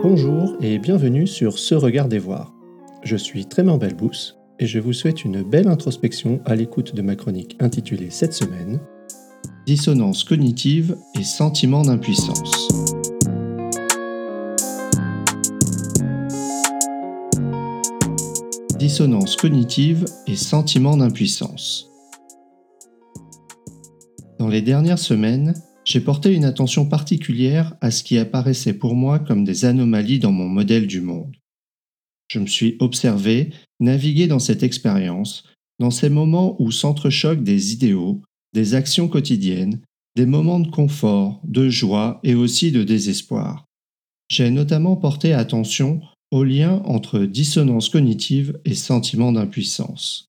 Bonjour et bienvenue sur Ce Regard des Voir. Je suis Trément Belbous et je vous souhaite une belle introspection à l'écoute de ma chronique intitulée cette semaine Dissonance cognitive et sentiment d'impuissance. Dissonance cognitive et sentiment d'impuissance. Dans les dernières semaines, j'ai porté une attention particulière à ce qui apparaissait pour moi comme des anomalies dans mon modèle du monde. Je me suis observé, navigué dans cette expérience, dans ces moments où s'entrechoquent des idéaux, des actions quotidiennes, des moments de confort, de joie et aussi de désespoir. J'ai notamment porté attention au lien entre dissonance cognitive et sentiment d'impuissance.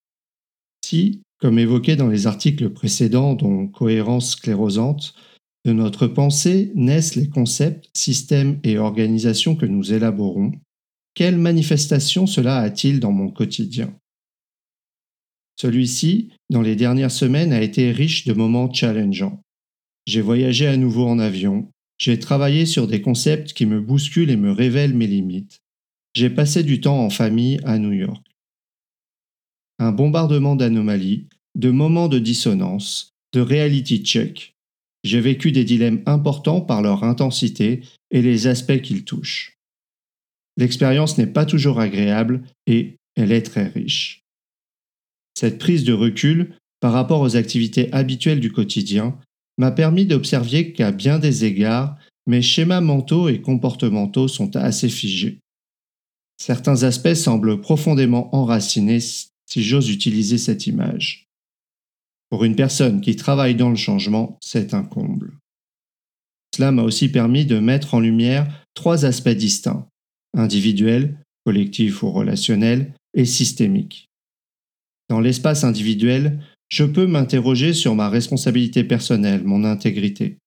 Si, comme évoqué dans les articles précédents dont cohérence sclérosante, de notre pensée naissent les concepts, systèmes et organisations que nous élaborons. Quelle manifestation cela a-t-il dans mon quotidien? Celui-ci, dans les dernières semaines, a été riche de moments challengeants. J'ai voyagé à nouveau en avion, j'ai travaillé sur des concepts qui me bousculent et me révèlent mes limites. J'ai passé du temps en famille à New York. Un bombardement d'anomalies, de moments de dissonance, de reality check, j'ai vécu des dilemmes importants par leur intensité et les aspects qu'ils touchent. L'expérience n'est pas toujours agréable et elle est très riche. Cette prise de recul par rapport aux activités habituelles du quotidien m'a permis d'observer qu'à bien des égards, mes schémas mentaux et comportementaux sont assez figés. Certains aspects semblent profondément enracinés si j'ose utiliser cette image. Pour une personne qui travaille dans le changement, c'est un comble. Cela m'a aussi permis de mettre en lumière trois aspects distincts, individuel, collectif ou relationnel, et systémique. Dans l'espace individuel, je peux m'interroger sur ma responsabilité personnelle, mon intégrité.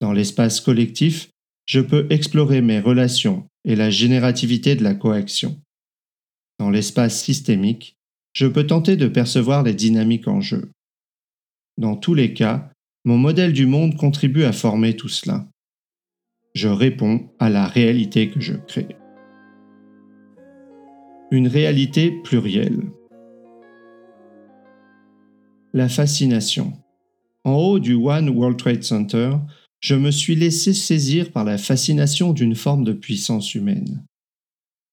Dans l'espace collectif, je peux explorer mes relations et la générativité de la coaction. Dans l'espace systémique, je peux tenter de percevoir les dynamiques en jeu. Dans tous les cas, mon modèle du monde contribue à former tout cela. Je réponds à la réalité que je crée. Une réalité plurielle. La fascination. En haut du One World Trade Center, je me suis laissé saisir par la fascination d'une forme de puissance humaine.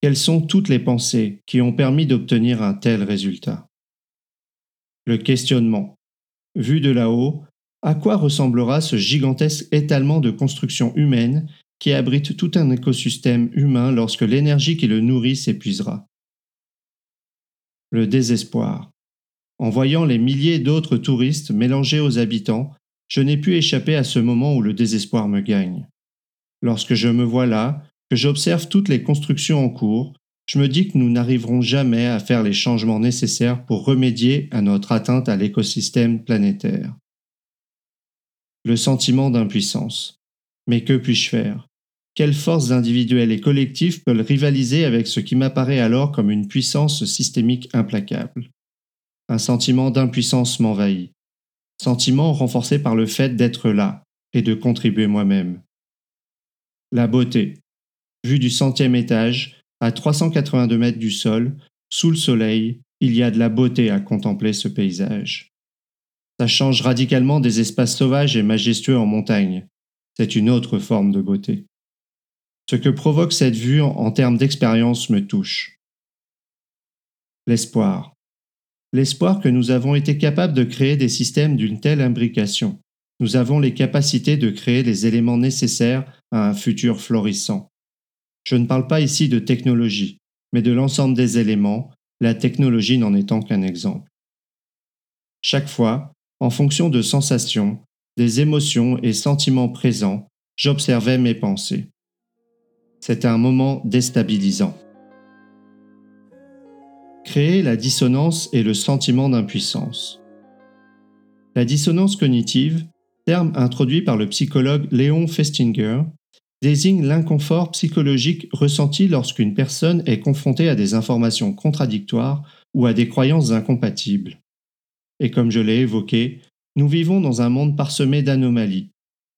Quelles sont toutes les pensées qui ont permis d'obtenir un tel résultat? Le questionnement, Vu de là-haut, à quoi ressemblera ce gigantesque étalement de construction humaine qui abrite tout un écosystème humain lorsque l'énergie qui le nourrit s'épuisera? Le désespoir. En voyant les milliers d'autres touristes mélangés aux habitants, je n'ai pu échapper à ce moment où le désespoir me gagne. Lorsque je me vois là, que j'observe toutes les constructions en cours, je me dis que nous n'arriverons jamais à faire les changements nécessaires pour remédier à notre atteinte à l'écosystème planétaire. Le sentiment d'impuissance. Mais que puis-je faire? Quelles forces individuelles et collectives peuvent rivaliser avec ce qui m'apparaît alors comme une puissance systémique implacable? Un sentiment d'impuissance m'envahit. Sentiment renforcé par le fait d'être là et de contribuer moi-même. La beauté. Vue du centième étage, à 382 mètres du sol, sous le soleil, il y a de la beauté à contempler ce paysage. Ça change radicalement des espaces sauvages et majestueux en montagne. C'est une autre forme de beauté. Ce que provoque cette vue en termes d'expérience me touche. L'espoir. L'espoir que nous avons été capables de créer des systèmes d'une telle imbrication. Nous avons les capacités de créer les éléments nécessaires à un futur florissant. Je ne parle pas ici de technologie, mais de l'ensemble des éléments, la technologie n'en étant qu'un exemple. Chaque fois, en fonction de sensations, des émotions et sentiments présents, j'observais mes pensées. C'était un moment déstabilisant. Créer la dissonance et le sentiment d'impuissance. La dissonance cognitive, terme introduit par le psychologue Léon Festinger, désigne l'inconfort psychologique ressenti lorsqu'une personne est confrontée à des informations contradictoires ou à des croyances incompatibles. Et comme je l'ai évoqué, nous vivons dans un monde parsemé d'anomalies.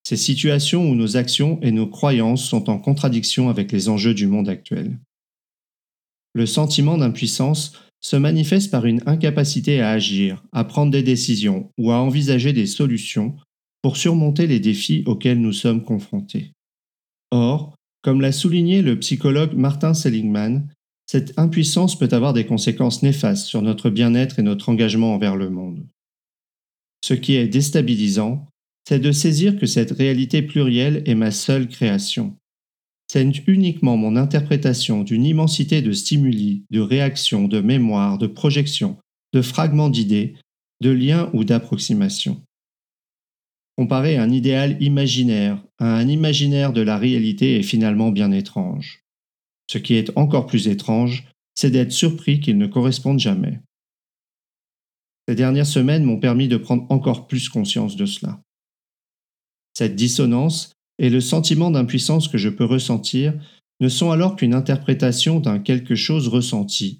ces situations où nos actions et nos croyances sont en contradiction avec les enjeux du monde actuel. Le sentiment d'impuissance se manifeste par une incapacité à agir, à prendre des décisions ou à envisager des solutions pour surmonter les défis auxquels nous sommes confrontés. Or, comme l'a souligné le psychologue Martin Seligman, cette impuissance peut avoir des conséquences néfastes sur notre bien-être et notre engagement envers le monde. Ce qui est déstabilisant, c'est de saisir que cette réalité plurielle est ma seule création. C'est uniquement mon interprétation d'une immensité de stimuli, de réactions, de mémoires, de projections, de fragments d'idées, de liens ou d'approximations. Comparer un idéal imaginaire à un imaginaire de la réalité est finalement bien étrange. Ce qui est encore plus étrange, c'est d'être surpris qu'ils ne correspondent jamais. Ces dernières semaines m'ont permis de prendre encore plus conscience de cela. Cette dissonance et le sentiment d'impuissance que je peux ressentir ne sont alors qu'une interprétation d'un quelque chose ressenti,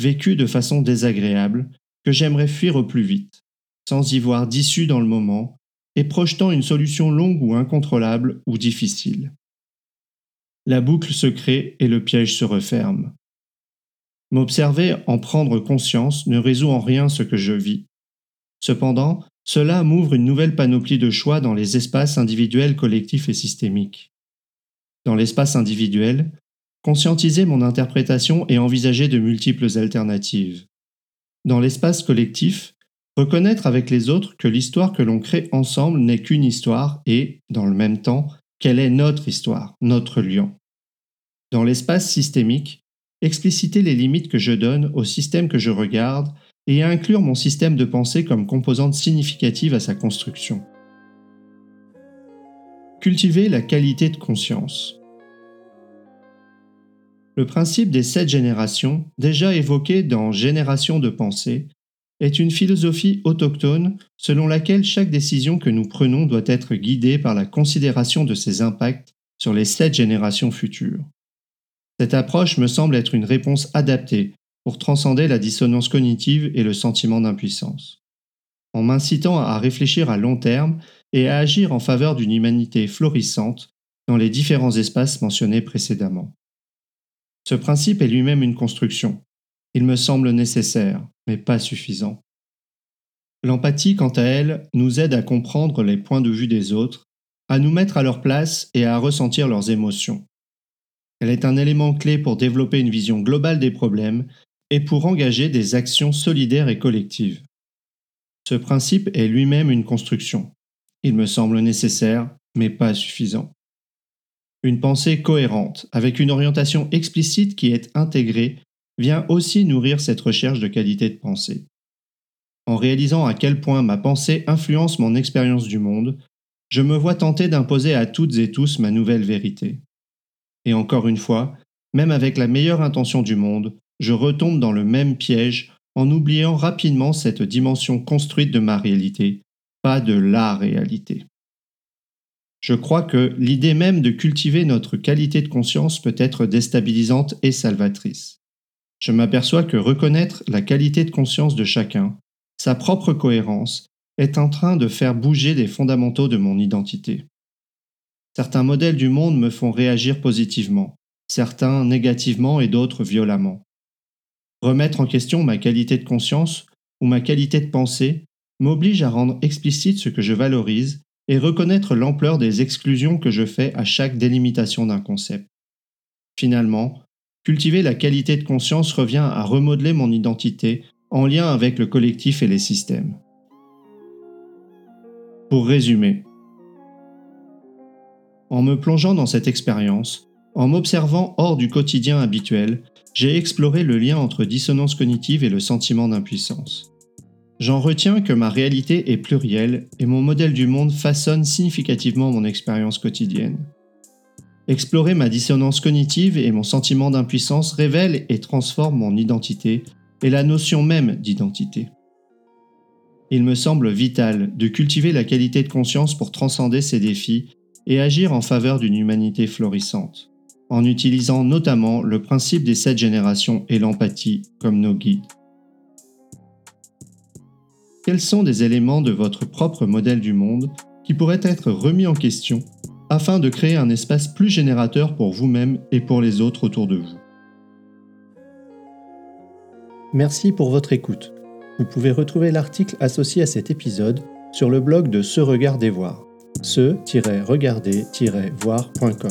vécu de façon désagréable, que j'aimerais fuir au plus vite, sans y voir d'issue dans le moment, et projetant une solution longue ou incontrôlable ou difficile. La boucle se crée et le piège se referme. M'observer en prendre conscience ne résout en rien ce que je vis. Cependant, cela m'ouvre une nouvelle panoplie de choix dans les espaces individuels, collectifs et systémiques. Dans l'espace individuel, conscientiser mon interprétation et envisager de multiples alternatives. Dans l'espace collectif, reconnaître avec les autres que l'histoire que l'on crée ensemble n'est qu'une histoire et, dans le même temps, quelle est notre histoire, notre lien. Dans l'espace systémique, expliciter les limites que je donne au système que je regarde et inclure mon système de pensée comme composante significative à sa construction. Cultiver la qualité de conscience. Le principe des sept générations, déjà évoqué dans Génération de pensée, est une philosophie autochtone selon laquelle chaque décision que nous prenons doit être guidée par la considération de ses impacts sur les sept générations futures. Cette approche me semble être une réponse adaptée pour transcender la dissonance cognitive et le sentiment d'impuissance. En m'incitant à réfléchir à long terme et à agir en faveur d'une humanité florissante dans les différents espaces mentionnés précédemment. Ce principe est lui-même une construction. Il me semble nécessaire, pas suffisant. L'empathie, quant à elle, nous aide à comprendre les points de vue des autres, à nous mettre à leur place et à ressentir leurs émotions. Elle est un élément clé pour développer une vision globale des problèmes et pour engager des actions solidaires et collectives. Ce principe est lui-même une construction. Il me semble nécessaire, mais pas suffisant. Une pensée cohérente, avec une orientation explicite qui est intégrée, vient aussi nourrir cette recherche de qualité de pensée. En réalisant à quel point ma pensée influence mon expérience du monde, je me vois tenter d'imposer à toutes et tous ma nouvelle vérité. Et encore une fois, même avec la meilleure intention du monde, je retombe dans le même piège en oubliant rapidement cette dimension construite de ma réalité, pas de la réalité. Je crois que l'idée même de cultiver notre qualité de conscience peut être déstabilisante et salvatrice. Je m'aperçois que reconnaître la qualité de conscience de chacun, sa propre cohérence, est en train de faire bouger les fondamentaux de mon identité. Certains modèles du monde me font réagir positivement, certains négativement et d'autres violemment. Remettre en question ma qualité de conscience ou ma qualité de pensée m'oblige à rendre explicite ce que je valorise et reconnaître l'ampleur des exclusions que je fais à chaque délimitation d'un concept. Finalement, cultiver la qualité de conscience revient à remodeler mon identité en lien avec le collectif et les systèmes. Pour résumer, en me plongeant dans cette expérience, en m'observant hors du quotidien habituel, j'ai exploré le lien entre dissonance cognitive et le sentiment d'impuissance. J'en retiens que ma réalité est plurielle et mon modèle du monde façonne significativement mon expérience quotidienne. Explorer ma dissonance cognitive et mon sentiment d'impuissance révèle et transforme mon identité et la notion même d'identité. Il me semble vital de cultiver la qualité de conscience pour transcender ces défis et agir en faveur d'une humanité florissante en utilisant notamment le principe des sept générations et l'empathie comme nos guides. Quels sont des éléments de votre propre modèle du monde qui pourrait être remis en question afin de créer un espace plus générateur pour vous-même et pour les autres autour de vous. Merci pour votre écoute. Vous pouvez retrouver l'article associé à cet épisode sur le blog de Se Regarder Voir, se-regarder-voir.com.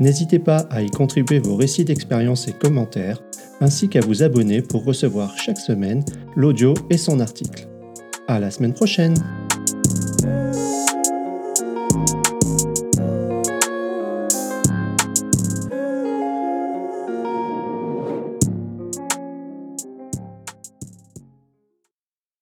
N'hésitez pas à y contribuer vos récits d'expérience et commentaires, ainsi qu'à vous abonner pour recevoir chaque semaine l'audio et son article. À la semaine prochaine!